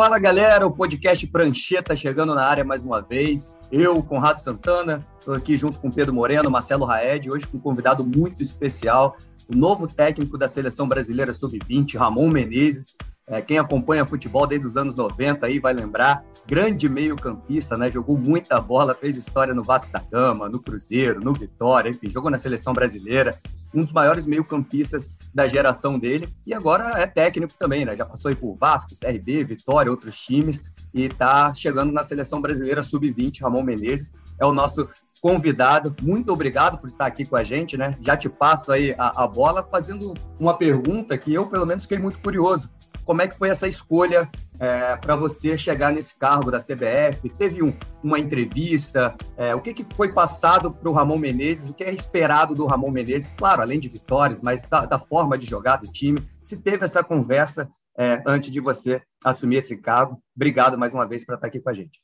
Fala galera, o podcast Prancheta chegando na área mais uma vez. Eu, Conrado Santana, estou aqui junto com Pedro Moreno, Marcelo Raed, hoje com um convidado muito especial, o novo técnico da seleção brasileira sub-20, Ramon Menezes. É, quem acompanha futebol desde os anos 90 aí vai lembrar, grande meio-campista, né? Jogou muita bola, fez história no Vasco da Gama, no Cruzeiro, no Vitória, enfim, jogou na seleção brasileira, um dos maiores meio-campistas da geração dele, e agora é técnico também, né? Já passou aí por Vasco, CRB, Vitória, outros times, e tá chegando na seleção brasileira sub-20, Ramon Menezes, é o nosso convidado. Muito obrigado por estar aqui com a gente, né? Já te passo aí a, a bola fazendo uma pergunta que eu, pelo menos, fiquei muito curioso. Como é que foi essa escolha é, para você chegar nesse cargo da CBF? Teve um, uma entrevista? É, o que, que foi passado para o Ramon Menezes? O que é esperado do Ramon Menezes? Claro, além de vitórias, mas da, da forma de jogar do time. Se teve essa conversa é, antes de você assumir esse cargo. Obrigado mais uma vez por estar aqui com a gente.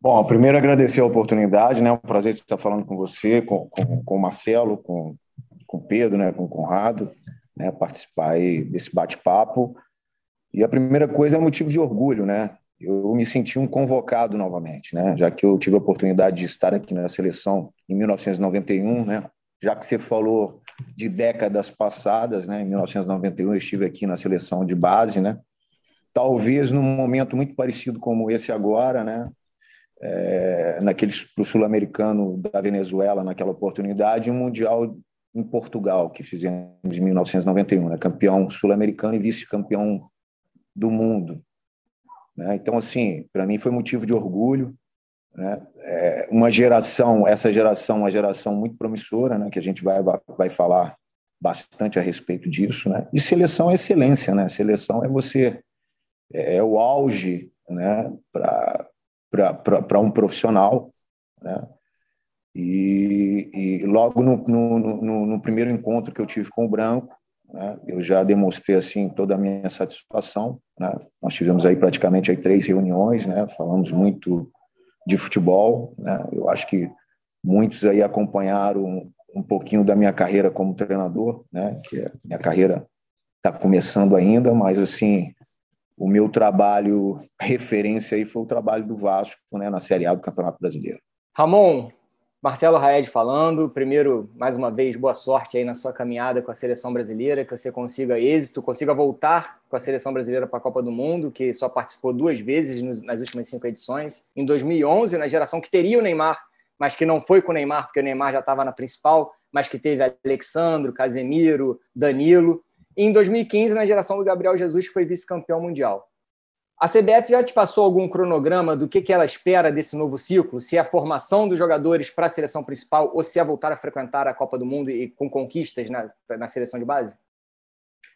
Bom, primeiro agradecer a oportunidade, né? É um prazer estar falando com você, com, com, com o Marcelo, com, com o Pedro, né? com o Conrado, né? participar aí desse bate-papo. E a primeira coisa é motivo de orgulho, né? Eu me senti um convocado novamente, né? Já que eu tive a oportunidade de estar aqui na seleção em 1991, né? Já que você falou de décadas passadas, né? Em 1991 eu estive aqui na seleção de base, né? Talvez num momento muito parecido como esse agora, né? é, naquele para o sul-americano da Venezuela naquela oportunidade, um mundial em Portugal que fizemos em 1991, né? campeão sul-americano e vice-campeão do mundo. Né? Então, assim, para mim foi motivo de orgulho. Né? É uma geração, essa geração, uma geração muito promissora, né? que a gente vai, vai falar bastante a respeito disso. Né? E seleção é excelência, né? Seleção é você, é, é o auge né? para um profissional. Né? E, e logo no, no, no, no, primeiro encontro que eu tive com o Branco, né, eu já demonstrei assim toda a minha satisfação. Né? Nós tivemos aí praticamente aí três reuniões, né? falamos muito de futebol. Né? Eu acho que muitos aí acompanharam um pouquinho da minha carreira como treinador, né? que a minha carreira está começando ainda, mas assim o meu trabalho referência aí foi o trabalho do Vasco né, na Série A do Campeonato Brasileiro. Ramon, Marcelo Raed falando. Primeiro, mais uma vez, boa sorte aí na sua caminhada com a seleção brasileira, que você consiga êxito, consiga voltar com a seleção brasileira para a Copa do Mundo, que só participou duas vezes nas últimas cinco edições. Em 2011, na geração que teria o Neymar, mas que não foi com o Neymar, porque o Neymar já estava na principal, mas que teve Alexandro, Casemiro, Danilo. E em 2015, na geração do Gabriel Jesus, que foi vice-campeão mundial. A CBF já te passou algum cronograma do que, que ela espera desse novo ciclo? Se é a formação dos jogadores para a seleção principal ou se é voltar a frequentar a Copa do Mundo e com conquistas na, na seleção de base?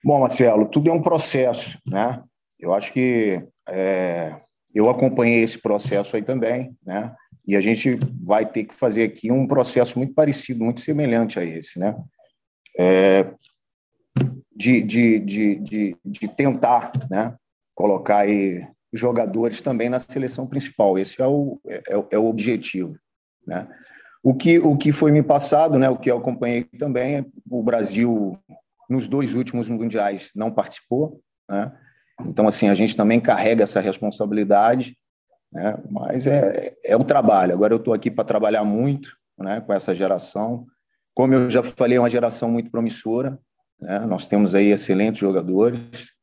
Bom, Marcelo, tudo é um processo, né? Eu acho que é, eu acompanhei esse processo aí também, né? E a gente vai ter que fazer aqui um processo muito parecido, muito semelhante a esse, né? É, de, de, de, de, de tentar né, colocar aí jogadores também na seleção principal. Esse é o, é, é o objetivo. Né? O, que, o que foi me passado, né, o que eu acompanhei também, é o Brasil, nos dois últimos mundiais, não participou. Né? Então, assim, a gente também carrega essa responsabilidade, né? mas é, é o trabalho. Agora eu estou aqui para trabalhar muito né, com essa geração. Como eu já falei, é uma geração muito promissora. Né? Nós temos aí excelentes jogadores,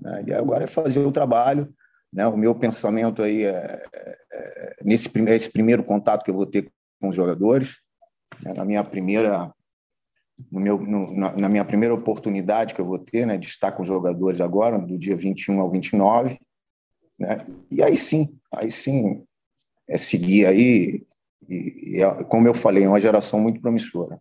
né? e agora é fazer o trabalho. Né? O meu pensamento aí é, é, é nesse primeiro, esse primeiro contato que eu vou ter com os jogadores, né? na minha primeira no meu, no, na, na, minha primeira oportunidade que eu vou ter, né, de estar com os jogadores agora, do dia 21 ao 29, né, e aí sim, aí sim, é seguir aí, e, e é, como eu falei, é uma geração muito promissora.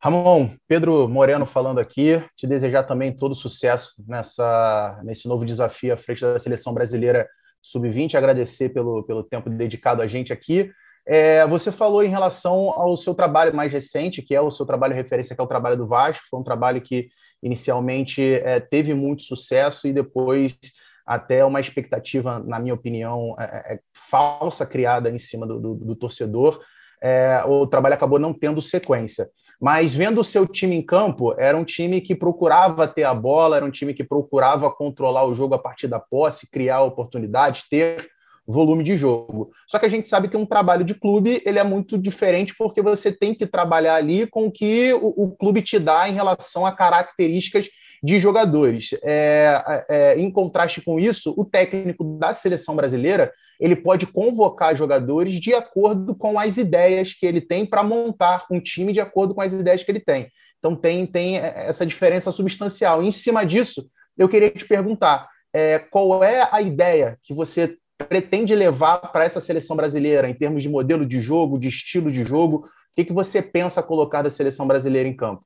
Ramon, Pedro Moreno falando aqui, te desejar também todo sucesso nessa, nesse novo desafio à frente da seleção brasileira sub-20, agradecer pelo, pelo tempo dedicado a gente aqui. É, você falou em relação ao seu trabalho mais recente, que é o seu trabalho referência, que é o trabalho do Vasco. Foi um trabalho que inicialmente é, teve muito sucesso e depois até uma expectativa, na minha opinião, é, é, é falsa criada em cima do, do, do torcedor. É, o trabalho acabou não tendo sequência. Mas vendo o seu time em campo, era um time que procurava ter a bola, era um time que procurava controlar o jogo a partir da posse, criar oportunidades, ter volume de jogo. Só que a gente sabe que um trabalho de clube ele é muito diferente porque você tem que trabalhar ali com o que o, o clube te dá em relação a características de jogadores. É, é, em contraste com isso, o técnico da seleção brasileira ele pode convocar jogadores de acordo com as ideias que ele tem para montar um time de acordo com as ideias que ele tem. Então tem, tem essa diferença substancial. E em cima disso, eu queria te perguntar é, qual é a ideia que você pretende levar para essa seleção brasileira em termos de modelo de jogo, de estilo de jogo? O que, que você pensa colocar da seleção brasileira em campo?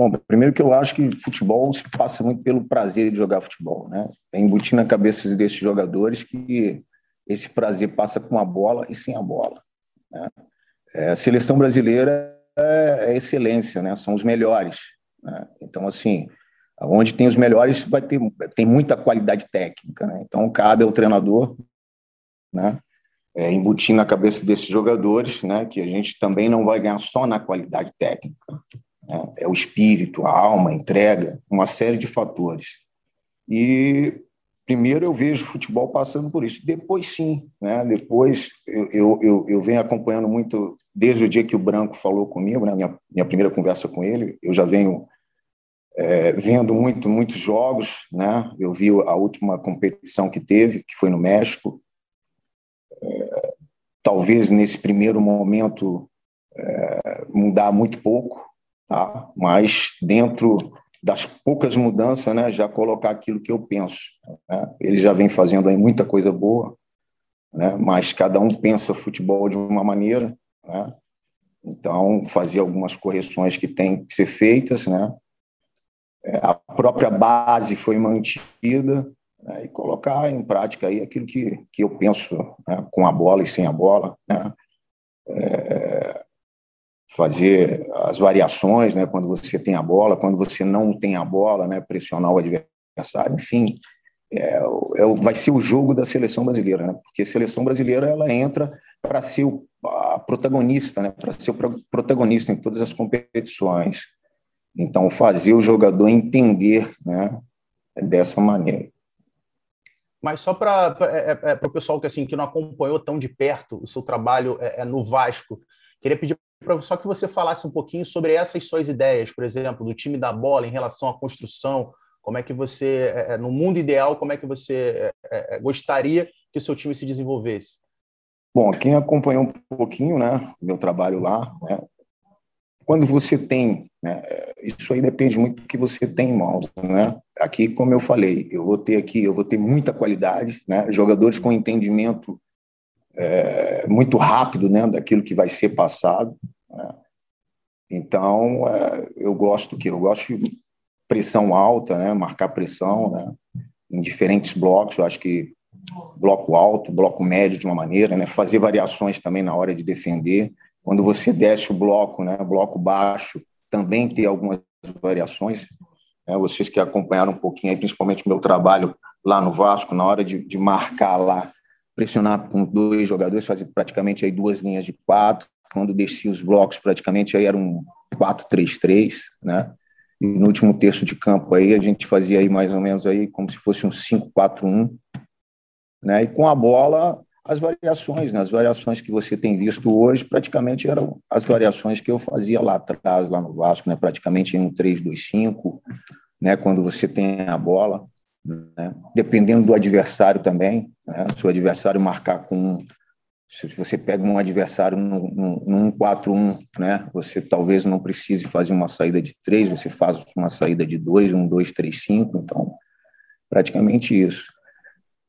Bom, primeiro que eu acho que futebol se passa muito pelo prazer de jogar futebol, né? É embutir na cabeça desses jogadores que esse prazer passa com a bola e sem a bola. Né? É, a seleção brasileira é, é excelência, né? São os melhores. Né? Então, assim, onde tem os melhores vai ter tem muita qualidade técnica, né? Então cabe ao treinador, né? É, embutir na cabeça desses jogadores, né? Que a gente também não vai ganhar só na qualidade técnica, né? é o espírito, a alma, a entrega, uma série de fatores. E primeiro eu vejo o futebol passando por isso. Depois sim, né? Depois eu, eu, eu, venho acompanhando muito desde o dia que o Branco falou comigo, né? Minha, minha primeira conversa com ele, eu já venho é, vendo muito, muitos jogos, né? Eu vi a última competição que teve, que foi no México. É, talvez nesse primeiro momento é, mudar muito pouco, tá? Mas dentro das poucas mudanças, né? Já colocar aquilo que eu penso. Né? Ele já vem fazendo aí muita coisa boa, né? Mas cada um pensa futebol de uma maneira, né? Então, fazer algumas correções que têm que ser feitas, né? É, a própria base foi mantida né, e colocar em prática aí aquilo que, que eu penso né, com a bola e sem a bola, né, é, fazer as variações né, quando você tem a bola, quando você não tem a bola, né, pressionar o adversário, enfim, é, é, vai ser o jogo da seleção brasileira, né, porque a seleção brasileira ela entra para ser o, a protagonista, né, para ser o protagonista em todas as competições. Então, fazer o jogador entender né, dessa maneira. Mas só para é, é, é o pessoal que assim que não acompanhou tão de perto o seu trabalho é, é no Vasco, queria pedir para só que você falasse um pouquinho sobre essas suas ideias, por exemplo, do time da bola em relação à construção, como é que você, é, no mundo ideal, como é que você gostaria que o seu time se desenvolvesse? Bom, quem acompanhou um pouquinho, né, meu trabalho lá, né, quando você tem, né, isso aí depende muito do que você tem em mãos, né? Aqui, como eu falei, eu vou ter aqui, eu vou ter muita qualidade, né? Jogadores com entendimento é, muito rápido, né, daquilo que vai ser passado. Né? Então, é, eu gosto que eu gosto de pressão alta, né? Marcar pressão, né? Em diferentes blocos, eu acho que bloco alto, bloco médio de uma maneira, né? Fazer variações também na hora de defender quando você desce o bloco, né, bloco baixo, também tem algumas variações. Né, vocês que acompanharam um pouquinho, aí, principalmente o meu trabalho lá no Vasco, na hora de, de marcar lá, pressionar com dois jogadores, fazer praticamente aí duas linhas de quatro. Quando descia os blocos, praticamente aí era um 4-3-3, né? E no último terço de campo aí a gente fazia aí mais ou menos aí como se fosse um 5-4-1, né? E com a bola as variações, né? as variações que você tem visto hoje, praticamente eram as variações que eu fazia lá atrás, lá no Vasco, né? praticamente em um 3-2-5, né? quando você tem a bola, né? dependendo do adversário também, né? se o adversário marcar com. Se você pega um adversário num 4-1, né? você talvez não precise fazer uma saída de 3, você faz uma saída de 2, um 2-3-5, então, praticamente isso.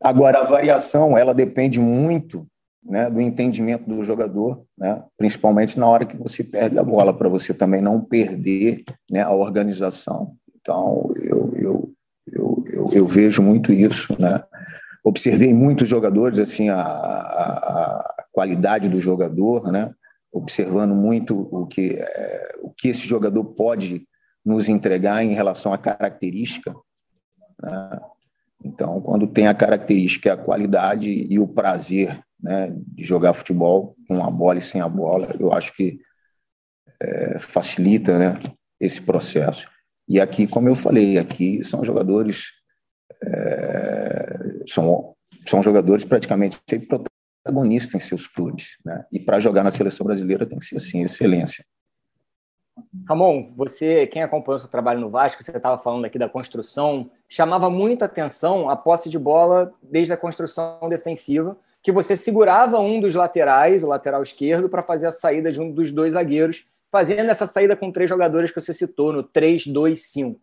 Agora, a variação, ela depende muito né, do entendimento do jogador, né, principalmente na hora que você perde a bola, para você também não perder né, a organização. Então, eu, eu, eu, eu, vejo muito isso. Né? Observei muitos jogadores, assim, a, a, qualidade do jogador, né? observando muito o que, é, o que esse jogador pode nos entregar em relação à característica. Né? Então, quando tem a característica, a qualidade e o prazer né, de jogar futebol com a bola e sem a bola, eu acho que é, facilita né, esse processo. E aqui, como eu falei, aqui são jogadores é, são, são jogadores praticamente protagonistas em seus clubes, né? E para jogar na seleção brasileira tem que ser assim, excelência. Ramon, você, quem acompanhou seu trabalho no Vasco, você estava falando aqui da construção, chamava muita atenção a posse de bola desde a construção defensiva, que você segurava um dos laterais, o lateral esquerdo, para fazer a saída de um dos dois zagueiros, fazendo essa saída com três jogadores que você citou no 3-2-5.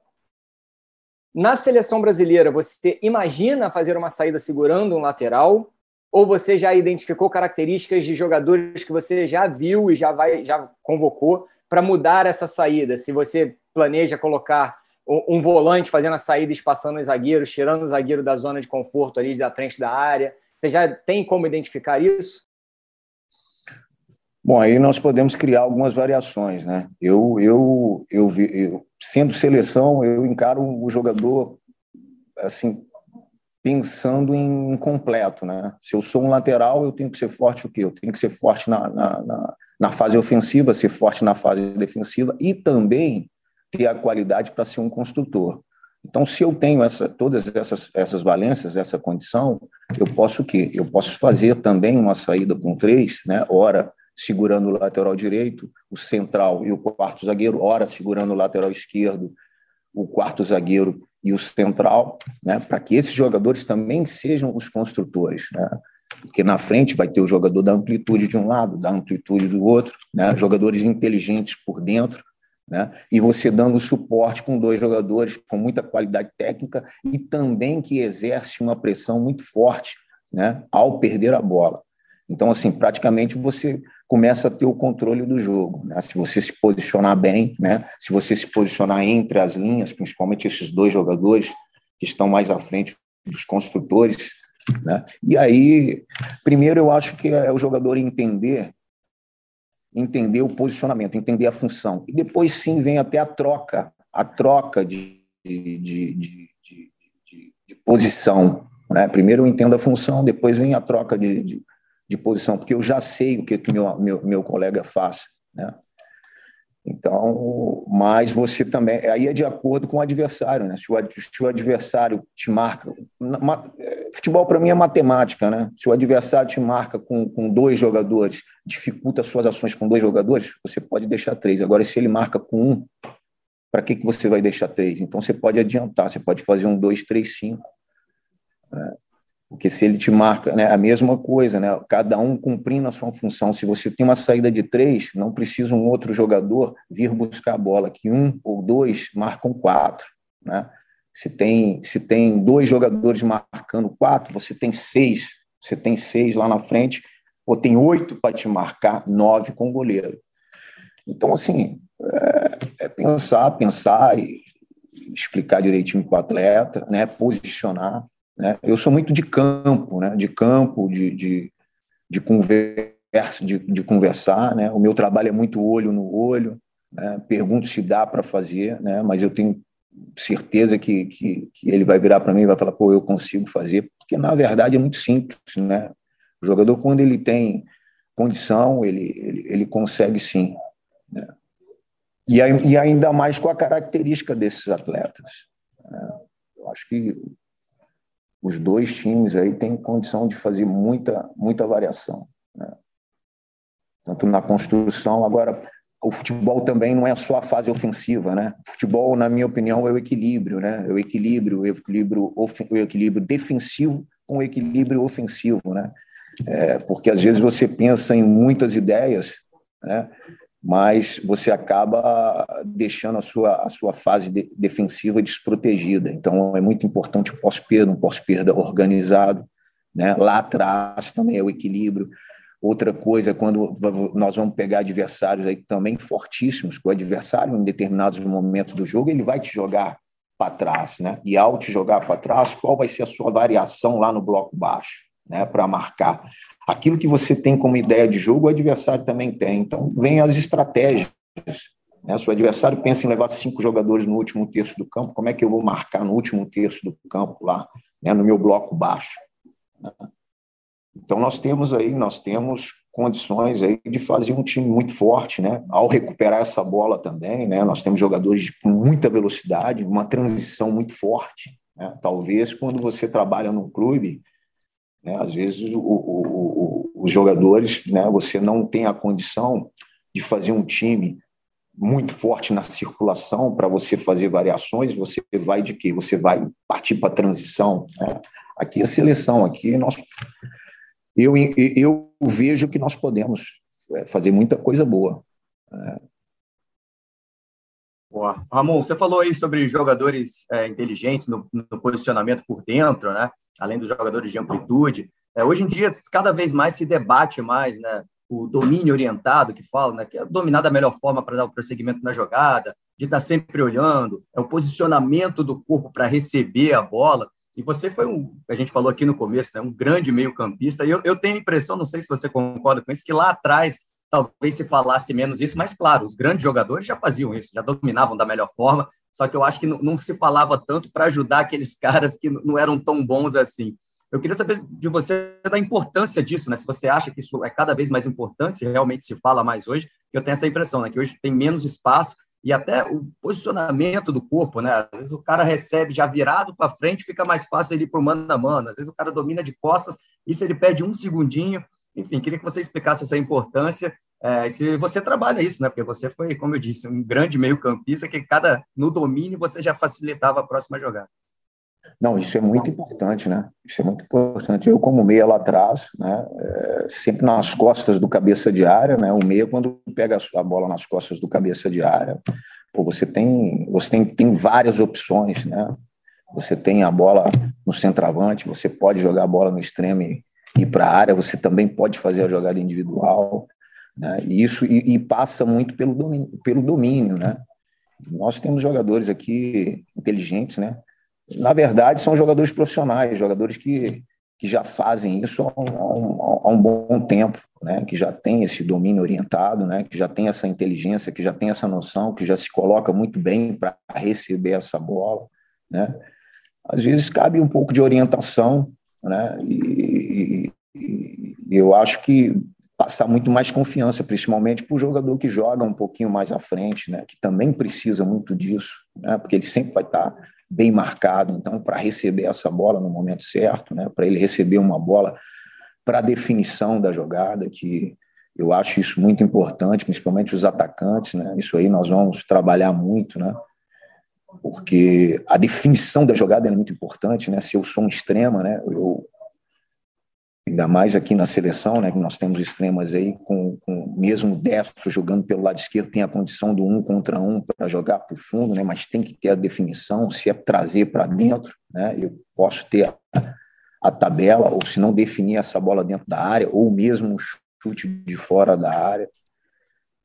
Na seleção brasileira, você imagina fazer uma saída segurando um lateral? Ou você já identificou características de jogadores que você já viu e já vai já convocou para mudar essa saída? Se você planeja colocar um volante fazendo a saída, espaçando os zagueiros, tirando o zagueiro da zona de conforto ali da frente da área, você já tem como identificar isso? Bom, aí nós podemos criar algumas variações, né? Eu, eu, eu, eu sendo seleção, eu encaro o jogador assim pensando em completo, né? Se eu sou um lateral, eu tenho que ser forte o quê? Eu tenho que ser forte na, na, na, na fase ofensiva, ser forte na fase defensiva e também ter a qualidade para ser um construtor. Então, se eu tenho essa, todas essas, essas valências, essa condição, eu posso o quê? Eu posso fazer também uma saída com três, né? Ora, segurando o lateral direito, o central e o quarto zagueiro, ora segurando o lateral esquerdo, o quarto zagueiro e o central, né, para que esses jogadores também sejam os construtores, né? Porque na frente vai ter o jogador da amplitude de um lado, da amplitude do outro, né? Jogadores inteligentes por dentro, né? E você dando suporte com dois jogadores com muita qualidade técnica e também que exerce uma pressão muito forte, né? Ao perder a bola. Então, assim, praticamente você começa a ter o controle do jogo. Né? Se você se posicionar bem, né? se você se posicionar entre as linhas, principalmente esses dois jogadores que estão mais à frente dos construtores. Né? E aí, primeiro, eu acho que é o jogador entender entender o posicionamento, entender a função. E depois sim vem até a troca, a troca de, de, de, de, posição. Né? Primeiro eu entendo a função, depois vem a troca de, de, posição, porque eu já sei o que, que meu, meu, meu colega faz. Né? Então, mas você também. Aí é de acordo com o adversário, né? Se o, se o adversário te marca. futebol, para mim, é matemática, né? Se o adversário te marca com, com dois jogadores, dificulta suas ações com dois jogadores, você pode deixar três. Agora, se ele marca com um, para que, que você vai deixar três? Então, você pode adiantar, você pode fazer um, dois, três, cinco. Né? Porque se ele te marca, né, a mesma coisa, né, cada um cumprindo a sua função. Se você tem uma saída de três, não precisa um outro jogador vir buscar a bola, que um ou dois marcam quatro. Né? Se tem, se tem dois jogadores marcando quatro, você tem seis, você tem seis lá na frente, ou tem oito para te marcar, nove com o goleiro. Então, assim, é, é pensar, pensar e explicar direitinho para o atleta, né, posicionar, né? Eu sou muito de campo, né? de campo, de, de, de, conversa, de, de conversar. Né? O meu trabalho é muito olho no olho. Né? Pergunto se dá para fazer, né? mas eu tenho certeza que, que, que ele vai virar para mim e vai falar, pô, eu consigo fazer, porque na verdade é muito simples, né? O jogador, quando ele tem condição, ele, ele, ele consegue sim. Né? E, e ainda mais com a característica desses atletas. Né? Eu acho que os dois times aí têm condição de fazer muita, muita variação. Né? Tanto na construção, agora, o futebol também não é só a fase ofensiva, né? O futebol, na minha opinião, é o equilíbrio, né? É o equilíbrio, o equilíbrio, o equilíbrio defensivo com o equilíbrio ofensivo, né? É, porque às vezes você pensa em muitas ideias, né? Mas você acaba deixando a sua, a sua fase de, defensiva desprotegida. Então, é muito importante o pós-perda, um pós-perda organizado. Né? Lá atrás também é o equilíbrio. Outra coisa, quando nós vamos pegar adversários aí também fortíssimos, que o adversário, em determinados momentos do jogo, ele vai te jogar para trás. Né? E ao te jogar para trás, qual vai ser a sua variação lá no bloco baixo? Né, para marcar. Aquilo que você tem como ideia de jogo, o adversário também tem. Então, vem as estratégias. Né? Se o adversário pensa em levar cinco jogadores no último terço do campo, como é que eu vou marcar no último terço do campo lá, né, no meu bloco baixo? Né? Então, nós temos aí, nós temos condições aí de fazer um time muito forte, né? Ao recuperar essa bola também, né? Nós temos jogadores com muita velocidade, uma transição muito forte. Né? Talvez quando você trabalha num clube, né, às vezes o, o, o, os jogadores, né? Você não tem a condição de fazer um time muito forte na circulação para você fazer variações. Você vai de quê? Você vai partir para a transição. Né? Aqui a seleção, aqui nós eu, eu vejo que nós podemos é, fazer muita coisa boa. É. Boa. Ramon, você falou aí sobre jogadores é, inteligentes no, no, posicionamento por dentro, né? Além dos jogadores de amplitude. É, hoje em dia, cada vez mais se debate mais né? o domínio orientado, que fala, né? que é dominar da melhor forma para dar o prosseguimento na jogada, de estar sempre olhando, é o posicionamento do corpo para receber a bola. E você foi um, a gente falou aqui no começo, né, um grande meio-campista. E eu, eu tenho a impressão, não sei se você concorda com isso, que lá atrás talvez se falasse menos isso, mas claro, os grandes jogadores já faziam isso, já dominavam da melhor forma. Só que eu acho que não, não se falava tanto para ajudar aqueles caras que não eram tão bons assim. Eu queria saber de você da importância disso, né? Se você acha que isso é cada vez mais importante, se realmente se fala mais hoje. Eu tenho essa impressão, né? Que hoje tem menos espaço e até o posicionamento do corpo, né? Às vezes o cara recebe já virado para frente, fica mais fácil ele ir para o mano a mano. Às vezes o cara domina de costas, se ele pede um segundinho. Enfim, queria que você explicasse essa importância. É, se você trabalha isso, né? Porque você foi, como eu disse, um grande meio-campista que cada no domínio você já facilitava a próxima jogada. Não, isso é muito importante, né? Isso é muito importante. Eu, como meia lá atrás, né, é, sempre nas costas do cabeça de área, né? O meia, quando pega a bola nas costas do cabeça de área, pô, você tem, você tem, tem várias opções, né? Você tem a bola no centroavante, você pode jogar a bola no extremo e ir para a área, você também pode fazer a jogada individual, né? E isso e, e passa muito pelo domínio, pelo domínio, né? Nós temos jogadores aqui inteligentes, né? na verdade, são jogadores profissionais, jogadores que, que já fazem isso há um, há um bom tempo, né? que já tem esse domínio orientado, né? que já tem essa inteligência, que já tem essa noção, que já se coloca muito bem para receber essa bola. Né? Às vezes cabe um pouco de orientação, né? e, e, e eu acho que passar muito mais confiança, principalmente para o jogador que joga um pouquinho mais à frente, né? que também precisa muito disso, né? porque ele sempre vai estar bem marcado. Então, para receber essa bola no momento certo, né, para ele receber uma bola para a definição da jogada, que eu acho isso muito importante, principalmente os atacantes, né? Isso aí nós vamos trabalhar muito, né? Porque a definição da jogada é muito importante, né? Se eu sou um extrema, né? Eu ainda mais aqui na seleção, né, que nós temos extremas aí, com, com mesmo destro jogando pelo lado esquerdo, tem a condição do um contra um para jogar para o fundo, né, mas tem que ter a definição, se é trazer para dentro, né, eu posso ter a, a, tabela, ou se não definir essa bola dentro da área, ou mesmo um chute de fora da área.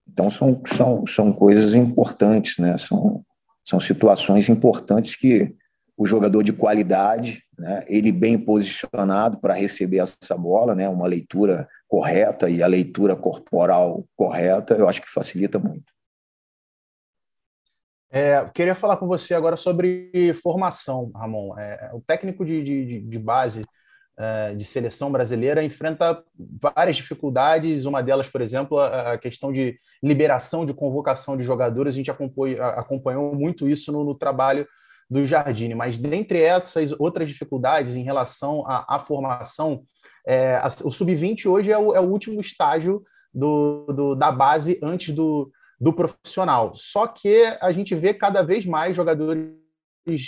Então, são, são, são coisas importantes, né, são, são situações importantes que o jogador de qualidade, né, ele bem posicionado para receber essa bola, né, uma leitura correta e a leitura corporal correta, eu acho que facilita muito. É, queria falar com você agora sobre formação, Ramon. É, o técnico de, de, de base é, de seleção brasileira enfrenta várias dificuldades. Uma delas, por exemplo, a questão de liberação de convocação de jogadores. A gente acompanhou, acompanhou muito isso no, no trabalho do Jardine. Mas dentre essas outras dificuldades em relação à, à formação, é, a, o sub-20 hoje é o, é o, último estágio do, do, da base antes do, do profissional. Só que a gente vê cada vez mais jogadores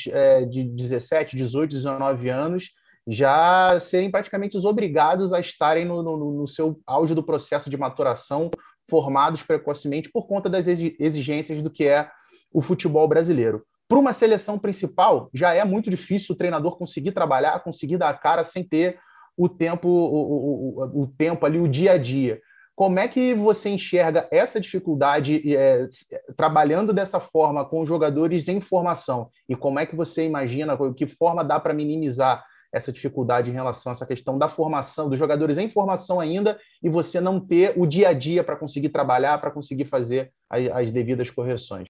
é, de 17, 18, 19 anos já serem praticamente os obrigados a estarem no, no, no seu auge do processo de maturação, formados precocemente por conta das exigências do que é o futebol brasileiro. Para uma seleção principal, já é muito difícil o treinador conseguir trabalhar, conseguir dar a cara sem ter o tempo, o, o, o tempo ali, o dia a dia. Como é que você enxerga essa dificuldade é, trabalhando dessa forma com jogadores em formação? E como é que você imagina, que forma dá para minimizar essa dificuldade em relação a essa questão da formação, dos jogadores em formação ainda, e você não ter o dia a dia para conseguir trabalhar, para conseguir fazer as, as, devidas correções?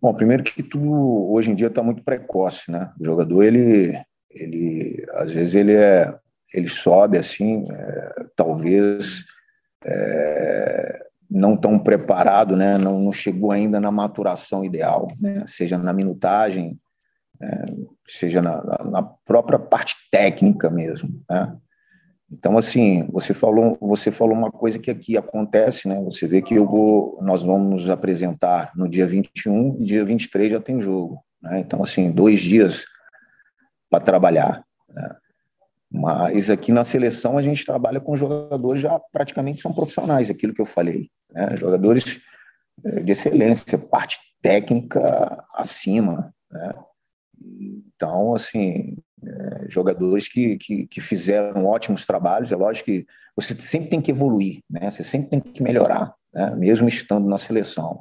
Bom, primeiro que tudo hoje em dia está muito precoce, né? O jogador, ele, ele às vezes ele é, ele sobe assim, é, talvez é, não tão preparado, né? Não, não, chegou ainda na maturação ideal, né? Seja na minutagem, é, seja na, na, própria parte técnica mesmo. Né? Então, assim, você falou, você falou uma coisa que aqui acontece, né? Você vê que eu vou, nós vamos nos apresentar no dia 21 e dia 23 já tem jogo. Né? Então, assim, dois dias para trabalhar. Né? Mas aqui na seleção a gente trabalha com jogadores já praticamente são profissionais, aquilo que eu falei. Né? Jogadores é, de excelência, parte técnica acima. Né? Então, assim, é, jogadores que, que, que, fizeram ótimos trabalhos, é lógico que você sempre tem que evoluir, né? você sempre tem que melhorar, né? mesmo estando na seleção.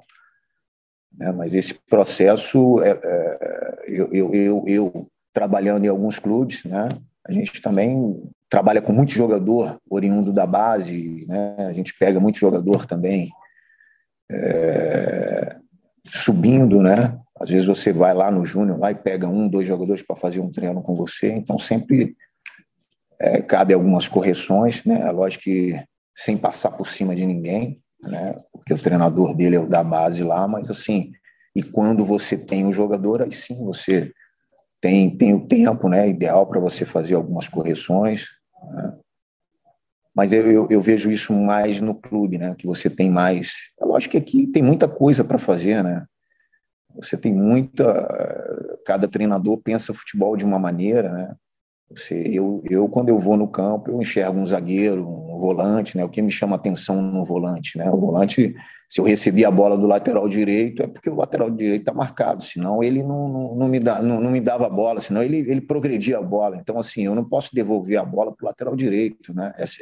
Né? Mas esse processo, é, é, eu, eu, eu, eu, trabalhando em alguns clubes, né? a gente também trabalha com muito jogador oriundo da base, né? a gente pega muito jogador também é, subindo, né? Às vezes você vai lá no Júnior lá e pega um, dois jogadores para fazer um treino com você, então sempre é, cabe algumas correções, né? É lógico que sem passar por cima de ninguém, né? Porque o treinador dele é o da base lá, mas assim, e quando você tem o jogador, aí sim você tem, tem o tempo, né? Ideal para você fazer algumas correções. Né? Mas eu, eu, eu, vejo isso mais no clube, né? Que você tem mais. É lógico que aqui tem muita coisa para fazer, né? Você tem muita. Cada treinador pensa futebol de uma maneira, né? Você, eu, eu, quando eu vou no campo, eu enxergo um zagueiro, um volante, né? O que me chama atenção no volante, né? O volante, se eu recebi a bola do lateral direito, é porque o lateral direito está marcado, senão ele não, não, não me dá, não, não, me dava a bola, senão ele, ele progredia a bola. Então, assim, eu não posso devolver a bola para o lateral direito, né? Essa,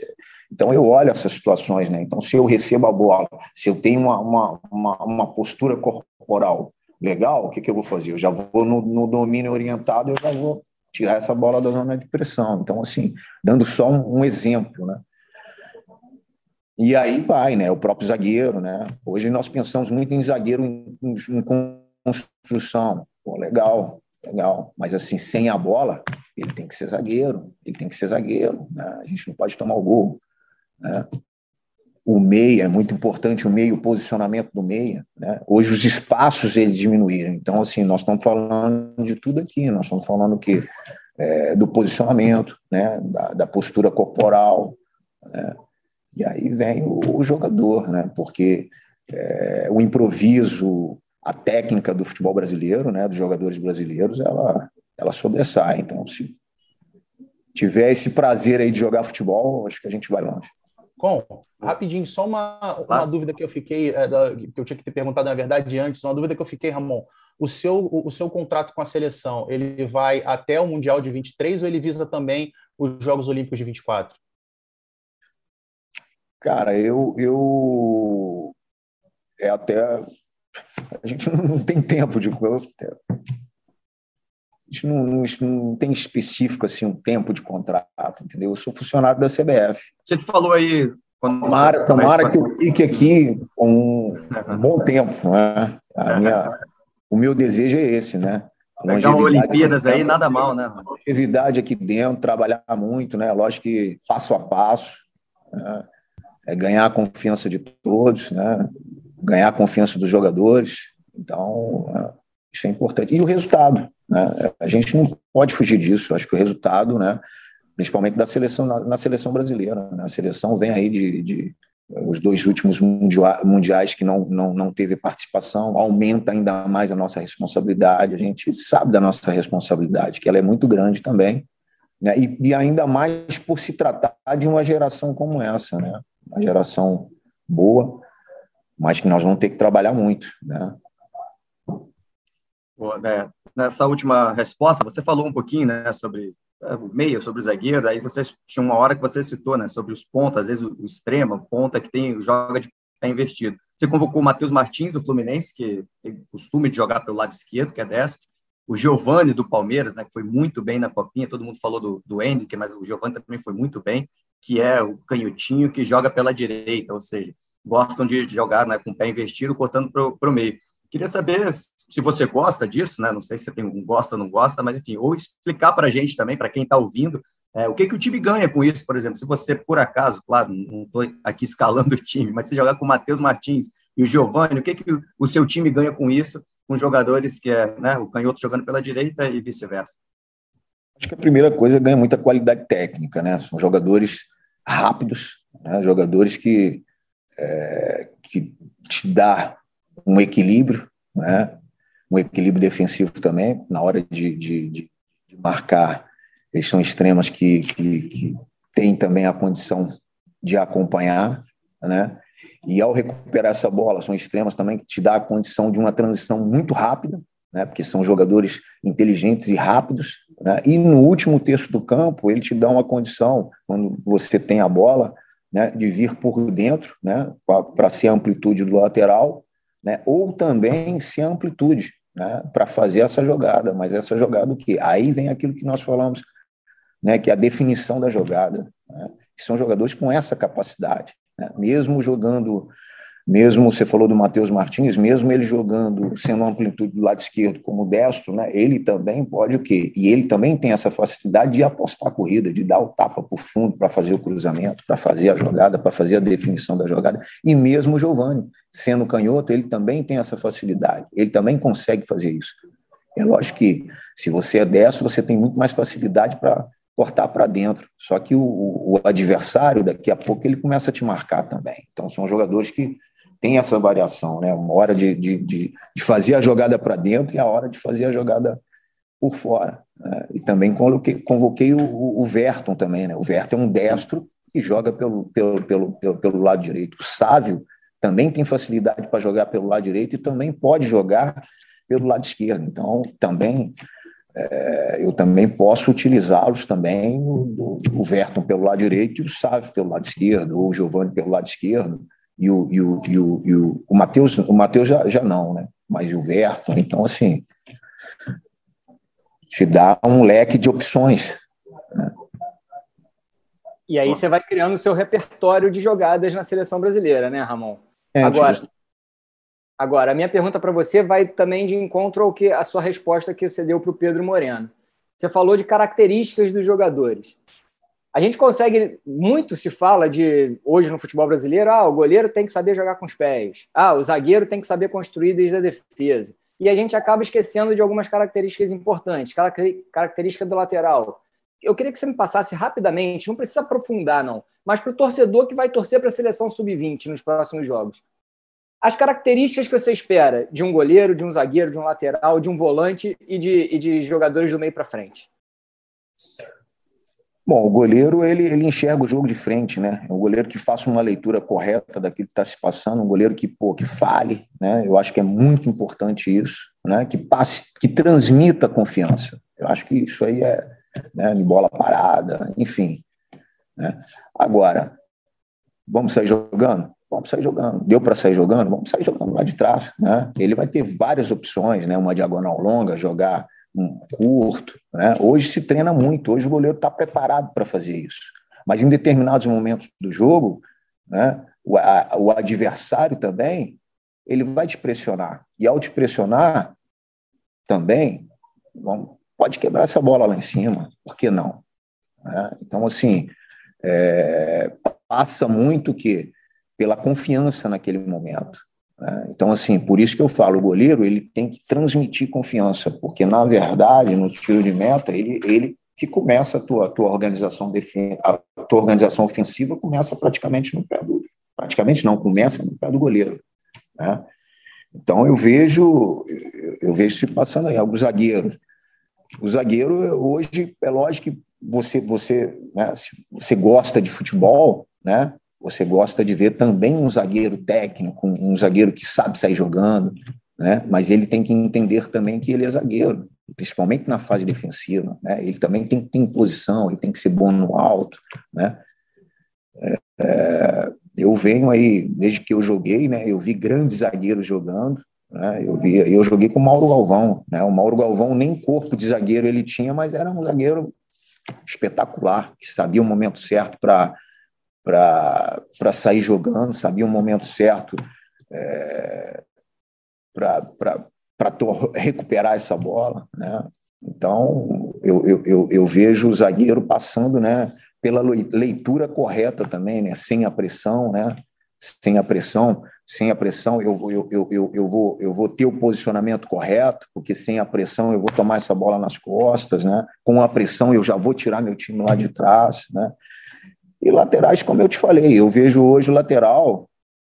então, eu olho essas situações, né? Então, se eu recebo a bola, se eu tenho uma, uma, uma, uma postura corporal legal, o que, que eu vou fazer? Eu já vou no, no domínio orientado, eu já vou tirar essa bola da zona de pressão. Então, assim, dando só um, um exemplo, né? E aí vai, né? O próprio zagueiro, né? Hoje nós pensamos muito em zagueiro em, em, construção. Pô, legal, legal. Mas assim, sem a bola, ele tem que ser zagueiro. Ele tem que ser zagueiro. Né? A gente não pode tomar o gol. Né? O meia, é muito importante o meio, o posicionamento do meia. Né? Hoje os espaços eles diminuíram. Então, assim, nós estamos falando de tudo aqui. Nós estamos falando que é, do posicionamento, né? da, da postura corporal. Né? E aí vem o, o jogador, né? porque é, o improviso, a técnica do futebol brasileiro, né? dos jogadores brasileiros, ela, ela sobressai. Então, se tiver esse prazer aí de jogar futebol, acho que a gente vai longe. Com, rapidinho, só uma, uma dúvida que eu fiquei, é, da, que eu tinha que ter perguntado, na verdade, antes, uma dúvida que eu fiquei, Ramon. O seu, o, o seu contrato com a seleção, ele vai até o Mundial de 23 ou ele visa também os Jogos Olímpicos de 24? Cara, eu, eu é até a gente não tem tempo de gente não, não, não, tem específico assim um tempo de contrato, entendeu? Eu sou funcionário da CBF. Você falou aí Tomara, tomara que eu fique aqui um, um bom tempo. Né? A minha, o meu desejo é esse, né? Legal, Olimpíadas aí, nada mal, né? Longevidade aqui dentro, trabalhar muito, né? Lógico que passo a passo, né? é ganhar a confiança de todos, né? Ganhar a confiança dos jogadores. Então, é, isso é importante. E o resultado, né? A gente não pode fugir disso. Acho que o resultado, né? principalmente da seleção na, na seleção brasileira. Né? A seleção vem aí de, de os dois últimos mundiais que não, não, não teve participação, aumenta ainda mais a nossa responsabilidade. A gente sabe da nossa responsabilidade, que ela é muito grande também, né? e, e ainda mais por se tratar de uma geração como essa, né? uma geração boa, mas que nós vamos ter que trabalhar muito. Né? né? Nessa última resposta, você falou um pouquinho né, sobre é, meia, sobre o zagueiro, aí você tinha uma hora que você citou, né, sobre os pontos, às vezes o, o extremo, ponta que tem, joga de pé invertido. Você convocou o Matheus Martins, do Fluminense, que tem costume de jogar pelo lado esquerdo, que é destro, o Giovani do Palmeiras, né, que foi muito bem na copinha, todo mundo falou do, do Hendrick, mas o Giovani também foi muito bem, que é o canhotinho que joga pela direita, ou seja, gostam de jogar né, com o pé invertido, cortando para o meio. Queria saber você gosta disso, né? Não sei se você tem um gosta ou não gosta, mas enfim, ou explicar para a gente também, para quem está ouvindo, é, o que, que o time ganha com isso, por exemplo, se você, por acaso, claro, não estou aqui escalando o time, mas se jogar com o Matheus Martins e o Giovanni, o que, que o seu time ganha com isso, com jogadores que é né, o canhoto jogando pela direita e vice-versa? Acho que a primeira coisa ganha muita qualidade técnica, né? São jogadores rápidos, né? jogadores que, é, que te dá um equilíbrio, né? Um equilíbrio defensivo também, na hora de, de, de, de marcar. Eles são extremas que, que, que têm também a condição de acompanhar, né? E ao recuperar essa bola, são extremas também que te dá a condição de uma transição muito rápida, né? Porque são jogadores inteligentes e rápidos, né? E no último terço do campo, ele te dá uma condição, quando você tem a bola, né, de vir por dentro, né, para ser a amplitude do lateral, né, ou também ser a amplitude, né, para fazer essa jogada. Mas essa jogada o quê? Aí vem aquilo que nós falamos, né, que é a definição da jogada. Né, são jogadores com essa capacidade, né, mesmo jogando mesmo você falou do Matheus Martins, mesmo ele jogando, sendo amplitude do lado esquerdo como destro, né, ele também pode o quê? E ele também tem essa facilidade de apostar a corrida, de dar o tapa para o fundo para fazer o cruzamento, para fazer a jogada, para fazer a definição da jogada. E mesmo o Giovani, sendo canhoto, ele também tem essa facilidade, ele também consegue fazer isso. É lógico que se você é destro, você tem muito mais facilidade para cortar para dentro. Só que o, o, adversário, daqui a pouco, ele começa a te marcar também. Então, são jogadores que tem essa variação, né? Uma hora de, de, de, de fazer a jogada para dentro e a hora de fazer a jogada por fora. Né? E também coloquei, convoquei o, o Verton também, né? O Verton é um destro que joga pelo, pelo, pelo, pelo, pelo lado direito. O Sávio também tem facilidade para jogar pelo lado direito e também pode jogar pelo lado esquerdo. Então, também é, eu também posso utilizá-los também, o, o Verton pelo lado direito e o Sávio pelo lado esquerdo, ou o Giovanni pelo lado esquerdo e o, e o, e o, e o, o Matheus, o Mateus já, já não, né? Mas o Verto, então, assim, te dá um leque de opções. Né? E aí você vai criando o seu repertório de jogadas na seleção brasileira, né, Ramon? É, agora, agora, a minha pergunta para você vai também de encontro ao que a sua resposta que você deu para o Pedro Moreno. Você falou de características dos jogadores. A gente consegue, muito se fala de, hoje no futebol brasileiro, ah, o goleiro tem que saber jogar com os pés, ah, o zagueiro tem que saber construir desde a defesa. E a gente acaba esquecendo de algumas características importantes, característica do lateral. Eu queria que você me passasse rapidamente, não precisa aprofundar, não, mas para o torcedor que vai torcer para a seleção sub-20 nos próximos jogos. As características que você espera de um goleiro, de um zagueiro, de um lateral, de um volante e de, e de jogadores do meio para frente. Bom, o goleiro ele, ele enxerga o jogo de frente, né? É um goleiro que faça uma leitura correta daquilo que está se passando, um goleiro que pô, que fale, né? Eu acho que é muito importante isso, né? Que passe, que transmita confiança. Eu acho que isso aí é né, de bola parada, enfim. Né? Agora, vamos sair jogando? Vamos sair jogando. Deu para sair jogando? Vamos sair jogando lá de trás, né? Ele vai ter várias opções, né? Uma diagonal longa, jogar curto. Né? Hoje se treina muito, hoje o goleiro está preparado para fazer isso. Mas em determinados momentos do jogo, né, o, a, o adversário também ele vai te pressionar. E ao te pressionar, também pode quebrar essa bola lá em cima, por que não? Né? Então, assim, é, passa muito que pela confiança naquele momento. Né? Então, assim, por isso que eu falo, o goleiro ele tem que transmitir confiança, porque, na verdade, no tiro de meta, ele, ele que começa a tua, a tua organização a tua organização ofensiva começa praticamente no pé do praticamente não começa no pé do goleiro, né? Então eu vejo eu vejo se passando aí alguns zagueiros. O zagueiro hoje é lógico que você você né, se você gosta de futebol, né? Você gosta de ver também um zagueiro técnico, um zagueiro que sabe sair jogando, né? mas ele tem que entender também que ele é zagueiro, principalmente na fase defensiva. Né? Ele também tem que ter posição, ele tem que ser bom no alto. Né? É, é, eu venho aí, desde que eu joguei, né, eu vi grandes zagueiros jogando, Né? Eu, vi, eu joguei com o Mauro Galvão. Né? O Mauro Galvão nem corpo de zagueiro ele tinha, mas era um zagueiro espetacular, que sabia o momento certo para para sair jogando, sabia o momento certo é, para recuperar essa bola. Né? Então, eu, eu, eu, eu, vejo o zagueiro passando né, pela leitura correta também, né, sem a pressão, né, sem a pressão sem a pressão eu, eu, eu, eu, eu, vou, eu vou ter o posicionamento correto, porque sem a pressão eu vou tomar essa bola nas costas, né? com a pressão eu já vou tirar meu time lá de trás. Né? E laterais, como eu te falei, eu vejo hoje o lateral,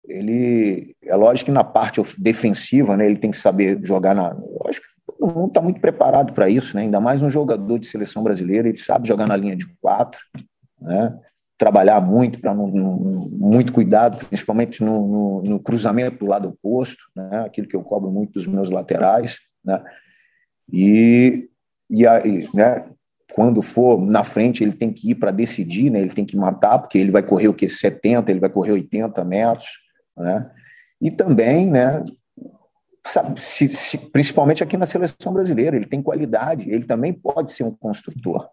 ele é lógico que na parte defensiva né, ele tem que saber jogar na. Acho que todo mundo está muito preparado para isso, né? ainda mais um jogador de seleção brasileira, ele sabe jogar na linha de quatro. Né? trabalhar muito, para muito cuidado, principalmente no, no, no, cruzamento do lado oposto, né? aquilo que eu cobro muito dos meus laterais. Né? E, e aí, né? Quando for na frente, ele tem que ir para decidir, né? ele tem que matar, porque ele vai correr o que? 70, ele vai correr 80 metros. Né? E também, né? Sabe, se, se, principalmente aqui na seleção brasileira, ele tem qualidade, ele também pode ser um construtor.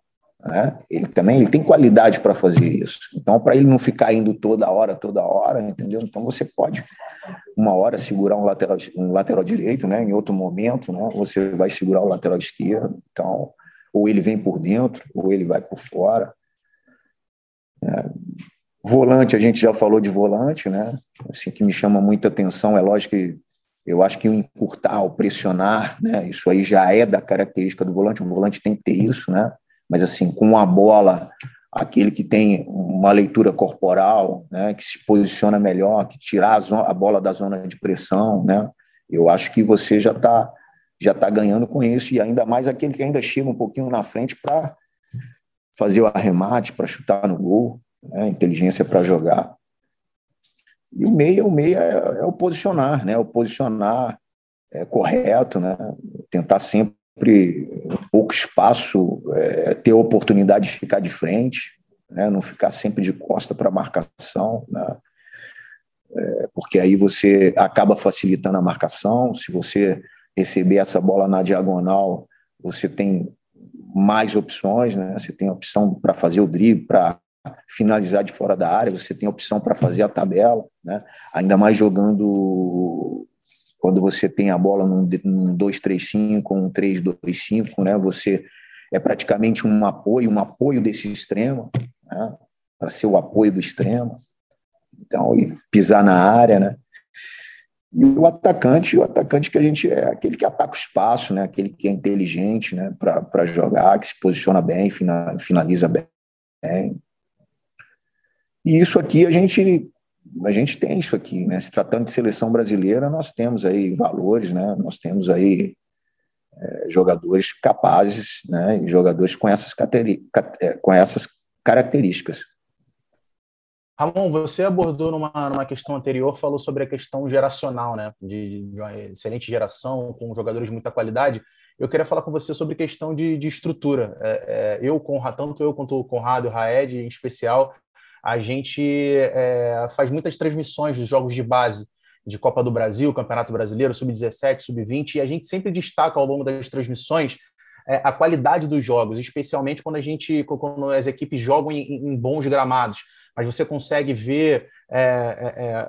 Né? Ele também ele tem qualidade para fazer isso. Então, para ele não ficar indo toda hora, toda hora, entendeu? Então, você pode, uma hora, segurar um lateral, um lateral direito, né? em outro momento, né? você vai segurar o lateral esquerdo. Então, ou ele vem por dentro, ou ele vai por fora. Né? Volante, a gente já falou de volante, né? Assim, que me chama muita atenção, é lógico que eu acho que o encurtar, o pressionar, né? Isso aí já é da característica do volante, o volante tem que ter isso, né? mas assim, com a bola, aquele que tem uma leitura corporal, né, que se posiciona melhor, que tirar a, zona, a bola da zona de pressão, né, eu acho que você já está já tá ganhando com isso, e ainda mais aquele que ainda chega um pouquinho na frente para fazer o arremate, para chutar no gol, né, inteligência para jogar. E o meia, o meia é, é, o posicionar, né, o posicionar é, correto, né, tentar sempre pouco espaço, é, ter oportunidade de ficar de frente, né, não ficar sempre de costa para marcação, né, é, porque aí você acaba facilitando a marcação. Se você receber essa bola na diagonal, você tem mais opções, né? Você tem opção para fazer o drible, para finalizar de fora da área, você tem opção para fazer a tabela, né? Ainda mais jogando quando você tem a bola num, num 2-3-5, um 3-2-5, né, você é praticamente um apoio, um apoio desse extremo, né, para ser o apoio do extremo. Então, pisar na área, né? E o atacante, o atacante que a gente é aquele que ataca o espaço, né? Aquele que é inteligente, né? Para jogar, que se posiciona bem, finaliza bem. E isso aqui a gente a gente tem isso aqui, né? Se tratando de seleção brasileira, nós temos aí valores, né? Nós temos aí é, jogadores capazes, né? E jogadores com essas, é, com essas características. Ramon, você abordou numa, numa questão anterior, falou sobre a questão geracional, né? De, de uma excelente geração, com jogadores de muita qualidade. Eu queria falar com você sobre questão de, de estrutura. É, é, eu, com tanto eu quanto o Conrado o Raed, em especial, a gente é, faz muitas transmissões dos jogos de base de Copa do Brasil, Campeonato Brasileiro, Sub-17, Sub-20, e a gente sempre destaca ao longo das transmissões é, a qualidade dos jogos, especialmente quando a gente, quando as equipes jogam em, em bons gramados. Mas você consegue ver é, é, é,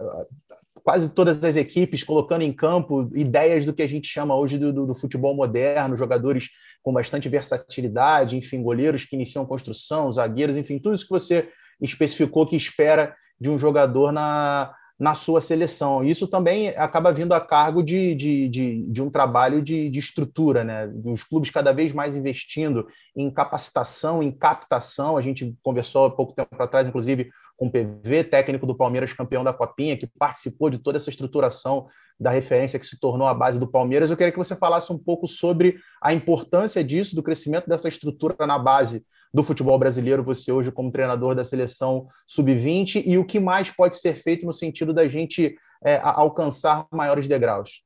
quase todas as equipes colocando em campo ideias do que a gente chama hoje do, do, do, futebol moderno, jogadores com bastante versatilidade, enfim, goleiros que iniciam construção, zagueiros, enfim, tudo isso que você especificou que espera de um jogador na, na sua seleção. Isso também acaba vindo a cargo de, de, de, de um trabalho de, de, estrutura, né? Os clubes cada vez mais investindo em capacitação, em captação. A gente conversou há pouco tempo atrás, inclusive, com o PV, técnico do Palmeiras, campeão da Copinha, que participou de toda essa estruturação da referência que se tornou a base do Palmeiras. Eu queria que você falasse um pouco sobre a importância disso, do crescimento dessa estrutura na base do futebol brasileiro, você hoje como treinador da seleção sub-20 e o que mais pode ser feito no sentido da gente é, alcançar maiores degraus?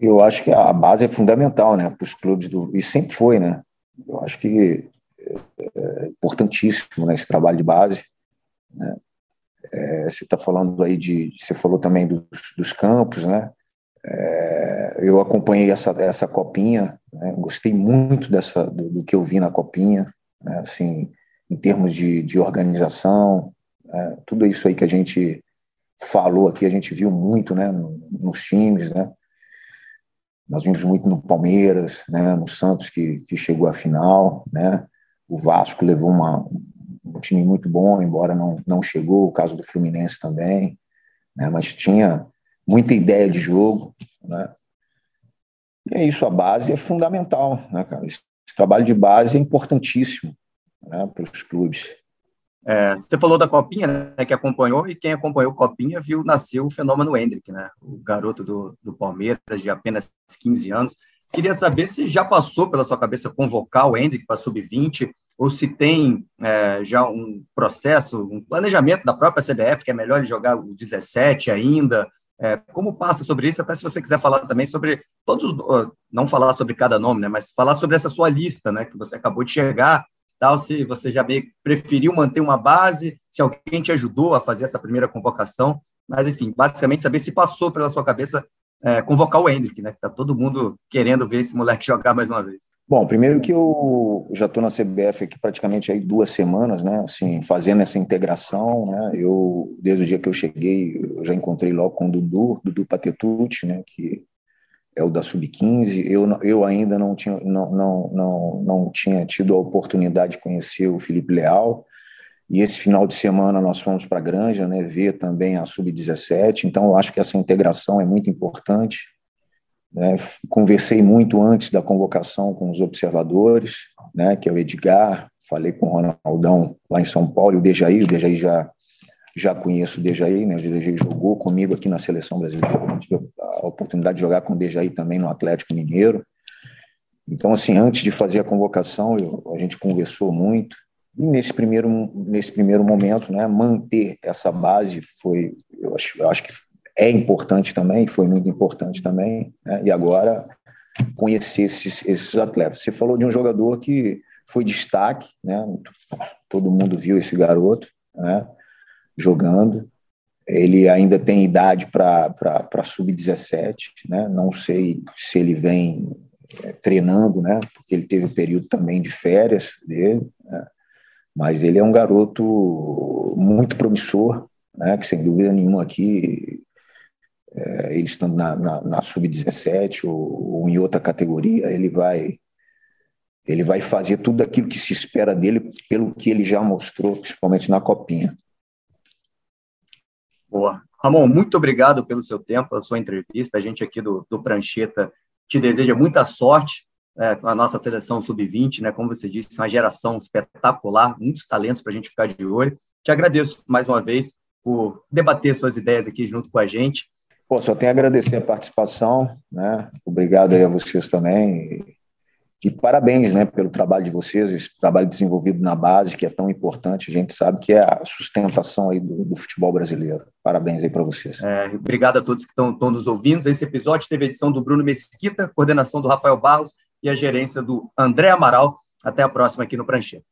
Eu acho que a base é fundamental, né, para os clubes do e sempre foi, né. Eu acho que é, é importantíssimo né, esse trabalho de base. Né? É, você está falando aí de, você falou também dos, dos campos, né? É, eu acompanhei essa, essa copinha, né, gostei muito dessa, do, do, que eu vi na copinha, né, assim, em termos de, de organização, né, tudo isso aí que a gente falou aqui, a gente viu muito né, nos times, né, nós vimos muito no Palmeiras, né, no Santos, que, que chegou à final. Né, o Vasco levou uma, um time muito bom, embora não, não chegou, o caso do Fluminense também. Né, mas tinha muita ideia de jogo. Né, e é isso, a base é fundamental. Né, cara? Esse, trabalho de base é importantíssimo né, para os clubes. É, você falou da Copinha, né, que acompanhou, e quem acompanhou Copinha viu nascer o fenômeno Hendrick, né, o garoto do, do Palmeiras, de apenas 15 anos. Queria saber se já passou pela sua cabeça convocar o Hendrick para sub-20, ou se tem é, já um processo, um planejamento da própria CBF, que é melhor ele jogar o 17 ainda. É, como passa sobre isso? Até se você quiser falar também sobre todos os, não falar sobre cada nome, né, mas falar sobre essa sua lista, né, que você acabou de chegar, tal, se você já preferiu manter uma base, se alguém te ajudou a fazer essa primeira convocação, mas enfim, basicamente saber se passou pela sua cabeça é, convocar o Hendrick, né? Que tá todo mundo querendo ver esse moleque jogar mais uma vez. Bom, primeiro que eu já estou na CBF aqui praticamente aí duas semanas, né? Assim, fazendo essa integração, né? Eu desde o dia que eu cheguei, eu já encontrei logo com o Dudu, Dudu Patetucci, né? Que é o da Sub-15. Eu, eu ainda não tinha, não, não, não, não tinha tido a oportunidade de conhecer o Felipe Leal. E esse final de semana nós fomos para a Granja, né, ver também a Sub-17. Então, eu acho que essa integração é muito importante. Né? Conversei muito antes da convocação com os observadores, né, que é o Edgar, falei com o Ronaldão lá em São Paulo, e o Dejaí, o Dejaí já já conheço o Dejaí, né? O Dejaí jogou comigo aqui na seleção brasileira, tive a oportunidade de jogar com o Dejaí também no Atlético Mineiro. Então, assim, antes de fazer a convocação, eu, a gente conversou muito. E nesse primeiro, nesse primeiro momento, né, manter essa base foi, eu acho, eu acho que é importante também, foi muito importante também. Né? E agora conhecer esses, esses atletas. Você falou de um jogador que foi destaque, né? Todo mundo viu esse garoto, né? jogando. Ele ainda tem idade para sub-17, né? não sei se ele vem é, treinando, né? porque ele teve um período também de férias dele, né? mas ele é um garoto muito promissor, né? que sem dúvida nenhuma aqui, é, ele estando na, na, na sub-17 ou, ou em outra categoria, ele vai ele vai fazer tudo aquilo que se espera dele pelo que ele já mostrou, principalmente na copinha. Boa. Ramon, muito obrigado pelo seu tempo, pela sua entrevista. A gente aqui do, do Prancheta te deseja muita sorte é, com a nossa seleção sub-20, né? Como você disse, uma geração espetacular, muitos talentos para a gente ficar de olho. Te agradeço mais uma vez por debater suas ideias aqui junto com a gente. Pô, só tenho a agradecer a participação, né? Obrigado aí a vocês também. E parabéns né, pelo trabalho de vocês, esse trabalho desenvolvido na base, que é tão importante, a gente sabe que é a sustentação aí do, do futebol brasileiro. Parabéns aí para vocês. É, obrigado a todos que estão nos ouvindo. Esse episódio teve a edição do Bruno Mesquita, coordenação do Rafael Barros e a gerência do André Amaral. Até a próxima aqui no Prancheta.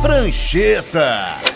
Prancheta.